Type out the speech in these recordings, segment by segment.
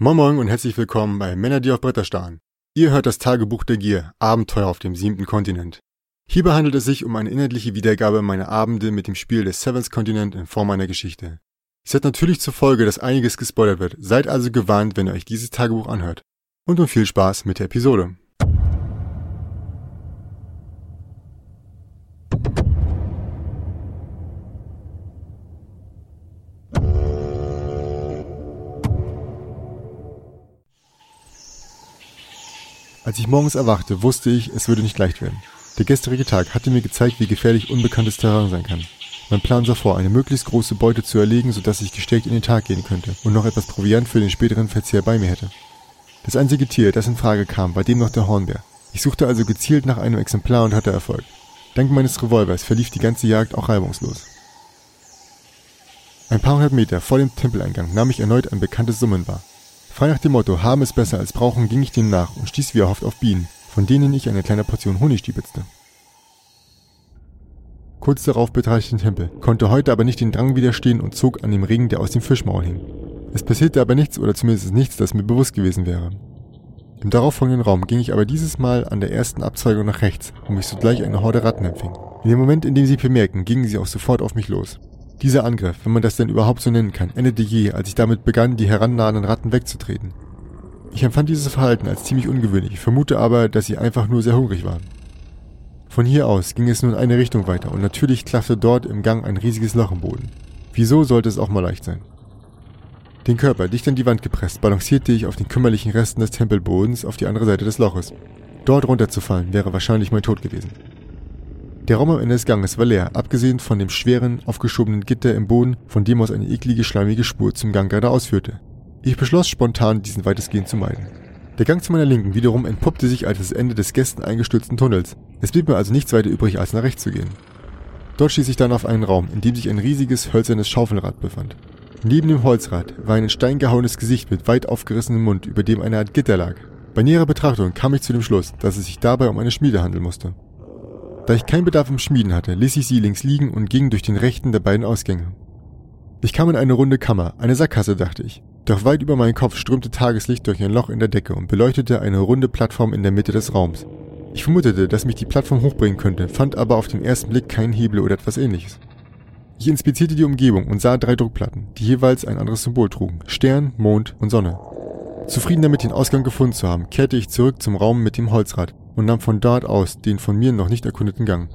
Moin Moin und herzlich willkommen bei Männer, die auf Bretter starren. Ihr hört das Tagebuch der Gier, Abenteuer auf dem siebten Kontinent. Hierbei handelt es sich um eine inhaltliche Wiedergabe meiner Abende mit dem Spiel des Seventh Continent in Form einer Geschichte. Es hat natürlich zur Folge, dass einiges gespoilert wird, seid also gewarnt, wenn ihr euch dieses Tagebuch anhört. Und nun viel Spaß mit der Episode. Als ich morgens erwachte, wusste ich, es würde nicht leicht werden. Der gestrige Tag hatte mir gezeigt, wie gefährlich unbekanntes Terrain sein kann. Mein Plan sah vor, eine möglichst große Beute zu erlegen, sodass ich gestärkt in den Tag gehen könnte und noch etwas Proviant für den späteren Verzehr bei mir hätte. Das einzige Tier, das in Frage kam, war demnach der Hornbär. Ich suchte also gezielt nach einem Exemplar und hatte Erfolg. Dank meines Revolvers verlief die ganze Jagd auch reibungslos. Ein paar hundert Meter vor dem Tempeleingang nahm ich erneut ein bekanntes Summen wahr. Frei nach dem Motto, haben es besser als brauchen, ging ich dem nach und stieß wie erhofft auf Bienen, von denen ich eine kleine Portion Honig stiebitzte. Kurz darauf betrat ich den Tempel, konnte heute aber nicht den Drang widerstehen und zog an dem Ring, der aus dem Fischmaul hing. Es passierte aber nichts oder zumindest nichts, das mir bewusst gewesen wäre. Im darauffolgenden Raum ging ich aber dieses Mal an der ersten Abzweigung nach rechts, wo mich sogleich eine Horde Ratten empfing. In dem Moment, in dem sie bemerkten, gingen sie auch sofort auf mich los. Dieser Angriff, wenn man das denn überhaupt so nennen kann, endete je, als ich damit begann, die herannahenden Ratten wegzutreten. Ich empfand dieses Verhalten als ziemlich ungewöhnlich, vermute aber, dass sie einfach nur sehr hungrig waren. Von hier aus ging es nun in eine Richtung weiter und natürlich klaffte dort im Gang ein riesiges Loch im Boden. Wieso sollte es auch mal leicht sein? Den Körper dicht an die Wand gepresst, balancierte ich auf den kümmerlichen Resten des Tempelbodens auf die andere Seite des Loches. Dort runterzufallen wäre wahrscheinlich mein Tod gewesen. Der Raum am Ende des Ganges war leer, abgesehen von dem schweren, aufgeschobenen Gitter im Boden, von dem aus eine eklige, schleimige Spur zum Gang geradeaus führte. Ich beschloss spontan, diesen weitestgehend zu meiden. Der Gang zu meiner Linken wiederum entpuppte sich als das Ende des gestern eingestürzten Tunnels. Es blieb mir also nichts weiter übrig, als nach rechts zu gehen. Dort stieß ich dann auf einen Raum, in dem sich ein riesiges, hölzernes Schaufelrad befand. Neben dem Holzrad war ein in Stein gehauenes Gesicht mit weit aufgerissenem Mund, über dem eine Art Gitter lag. Bei näherer Betrachtung kam ich zu dem Schluss, dass es sich dabei um eine Schmiede handeln musste. Da ich keinen Bedarf im Schmieden hatte, ließ ich sie links liegen und ging durch den rechten der beiden Ausgänge. Ich kam in eine runde Kammer, eine Sackgasse, dachte ich. Doch weit über meinen Kopf strömte Tageslicht durch ein Loch in der Decke und beleuchtete eine runde Plattform in der Mitte des Raums. Ich vermutete, dass mich die Plattform hochbringen könnte, fand aber auf den ersten Blick keinen Hebel oder etwas ähnliches. Ich inspizierte die Umgebung und sah drei Druckplatten, die jeweils ein anderes Symbol trugen. Stern, Mond und Sonne. Zufrieden damit, den Ausgang gefunden zu haben, kehrte ich zurück zum Raum mit dem Holzrad und nahm von dort aus den von mir noch nicht erkundeten Gang.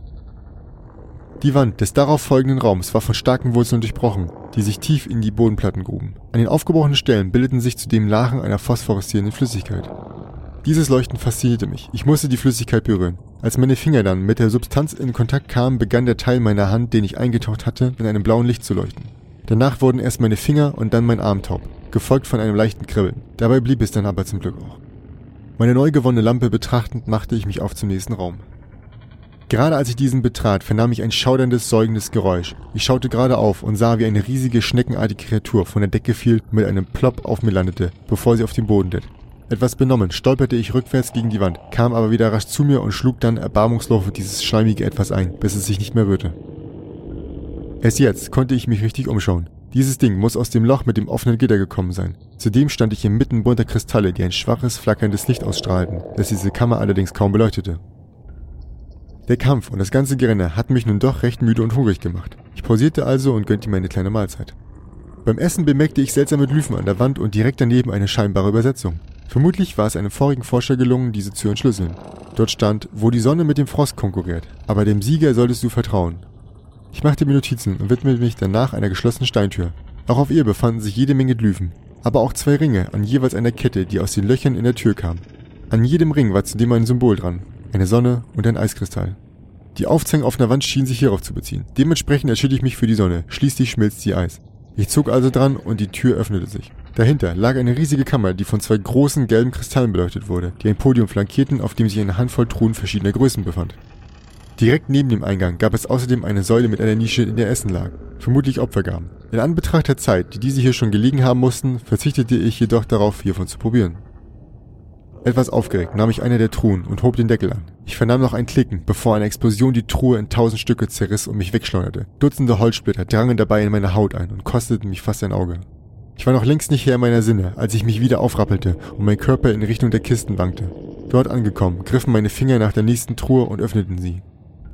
Die Wand des darauf folgenden Raums war von starken Wurzeln durchbrochen, die sich tief in die Bodenplatten gruben. An den aufgebrochenen Stellen bildeten sich zudem Lachen einer phosphoreszierenden Flüssigkeit. Dieses Leuchten faszinierte mich. Ich musste die Flüssigkeit berühren. Als meine Finger dann mit der Substanz in Kontakt kamen, begann der Teil meiner Hand, den ich eingetaucht hatte, in einem blauen Licht zu leuchten. Danach wurden erst meine Finger und dann mein Arm taub, gefolgt von einem leichten Kribbeln. Dabei blieb es dann aber zum Glück auch. Meine neu gewonnene Lampe betrachtend, machte ich mich auf zum nächsten Raum. Gerade als ich diesen betrat, vernahm ich ein schauderndes, säugendes Geräusch. Ich schaute gerade auf und sah, wie eine riesige, schneckenartige Kreatur von der Decke fiel und mit einem Plopp auf mir landete, bevor sie auf den Boden litt. Etwas benommen stolperte ich rückwärts gegen die Wand, kam aber wieder rasch zu mir und schlug dann erbarmungslos dieses schleimige Etwas ein, bis es sich nicht mehr rührte. Erst jetzt konnte ich mich richtig umschauen. Dieses Ding muss aus dem Loch mit dem offenen Gitter gekommen sein. Zudem stand ich inmitten bunter Kristalle, die ein schwaches, flackerndes Licht ausstrahlten, das diese Kammer allerdings kaum beleuchtete. Der Kampf und das ganze Gerenne hat mich nun doch recht müde und hungrig gemacht. Ich pausierte also und gönnte mir eine kleine Mahlzeit. Beim Essen bemerkte ich seltsame Glyphen an der Wand und direkt daneben eine scheinbare Übersetzung. Vermutlich war es einem vorigen Forscher gelungen, diese zu entschlüsseln. Dort stand, wo die Sonne mit dem Frost konkurriert, aber dem Sieger solltest du vertrauen. Ich machte mir Notizen und widmete mich danach einer geschlossenen Steintür. Auch auf ihr befanden sich jede Menge Glyphen, aber auch zwei Ringe an jeweils einer Kette, die aus den Löchern in der Tür kam. An jedem Ring war zudem ein Symbol dran, eine Sonne und ein Eiskristall. Die Aufzeichnung auf einer Wand schien sich hierauf zu beziehen. Dementsprechend entschied ich mich für die Sonne, schließlich schmilzt sie Eis. Ich zog also dran und die Tür öffnete sich. Dahinter lag eine riesige Kammer, die von zwei großen gelben Kristallen beleuchtet wurde, die ein Podium flankierten, auf dem sich eine Handvoll Truhen verschiedener Größen befand. Direkt neben dem Eingang gab es außerdem eine Säule mit einer Nische, in der Essen lag, vermutlich Opfergaben. In Anbetracht der Zeit, die diese hier schon gelegen haben mussten, verzichtete ich jedoch darauf, hiervon zu probieren. Etwas aufgeregt nahm ich eine der Truhen und hob den Deckel an. Ich vernahm noch ein Klicken, bevor eine Explosion die Truhe in tausend Stücke zerriss und mich wegschleuderte. Dutzende Holzsplitter drangen dabei in meine Haut ein und kosteten mich fast ein Auge. Ich war noch längst nicht Herr meiner Sinne, als ich mich wieder aufrappelte und mein Körper in Richtung der Kisten wankte. Dort angekommen, griffen meine Finger nach der nächsten Truhe und öffneten sie.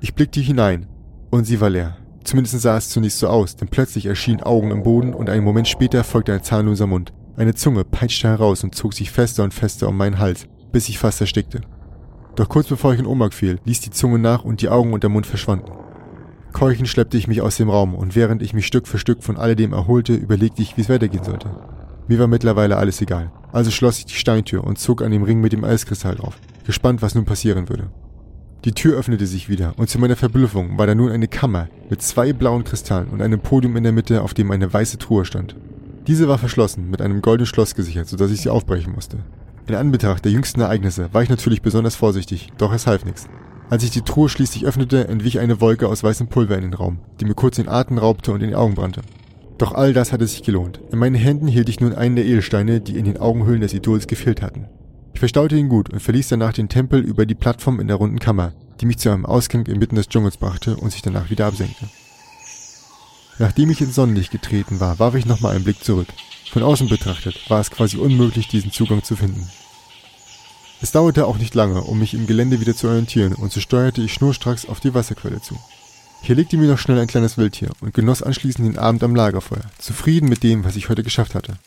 Ich blickte hinein und sie war leer. Zumindest sah es zunächst so aus, denn plötzlich erschienen Augen im Boden und einen Moment später folgte ein zahnloser Mund. Eine Zunge peitschte heraus und zog sich fester und fester um meinen Hals, bis ich fast erstickte. Doch kurz bevor ich in Ohnmacht fiel, ließ die Zunge nach und die Augen und der Mund verschwanden. Keuchend schleppte ich mich aus dem Raum und während ich mich Stück für Stück von alledem erholte, überlegte ich, wie es weitergehen sollte. Mir war mittlerweile alles egal. Also schloss ich die Steintür und zog an dem Ring mit dem Eiskristall auf, gespannt, was nun passieren würde. Die Tür öffnete sich wieder und zu meiner Verblüffung war da nun eine Kammer mit zwei blauen Kristallen und einem Podium in der Mitte, auf dem eine weiße Truhe stand. Diese war verschlossen, mit einem goldenen Schloss gesichert, sodass ich sie aufbrechen musste. In Anbetracht der jüngsten Ereignisse war ich natürlich besonders vorsichtig, doch es half nichts. Als ich die Truhe schließlich öffnete, entwich eine Wolke aus weißem Pulver in den Raum, die mir kurz den Atem raubte und in die Augen brannte. Doch all das hatte sich gelohnt. In meinen Händen hielt ich nun einen der Edelsteine, die in den Augenhöhlen des Idols gefehlt hatten. Ich verstaute ihn gut und verließ danach den Tempel über die Plattform in der runden Kammer, die mich zu einem Ausgang inmitten des Dschungels brachte und sich danach wieder absenkte. Nachdem ich ins Sonnenlicht getreten war, warf ich nochmal einen Blick zurück. Von außen betrachtet war es quasi unmöglich, diesen Zugang zu finden. Es dauerte auch nicht lange, um mich im Gelände wieder zu orientieren, und so steuerte ich schnurstracks auf die Wasserquelle zu. Hier legte mir noch schnell ein kleines Wildtier und genoss anschließend den Abend am Lagerfeuer, zufrieden mit dem, was ich heute geschafft hatte.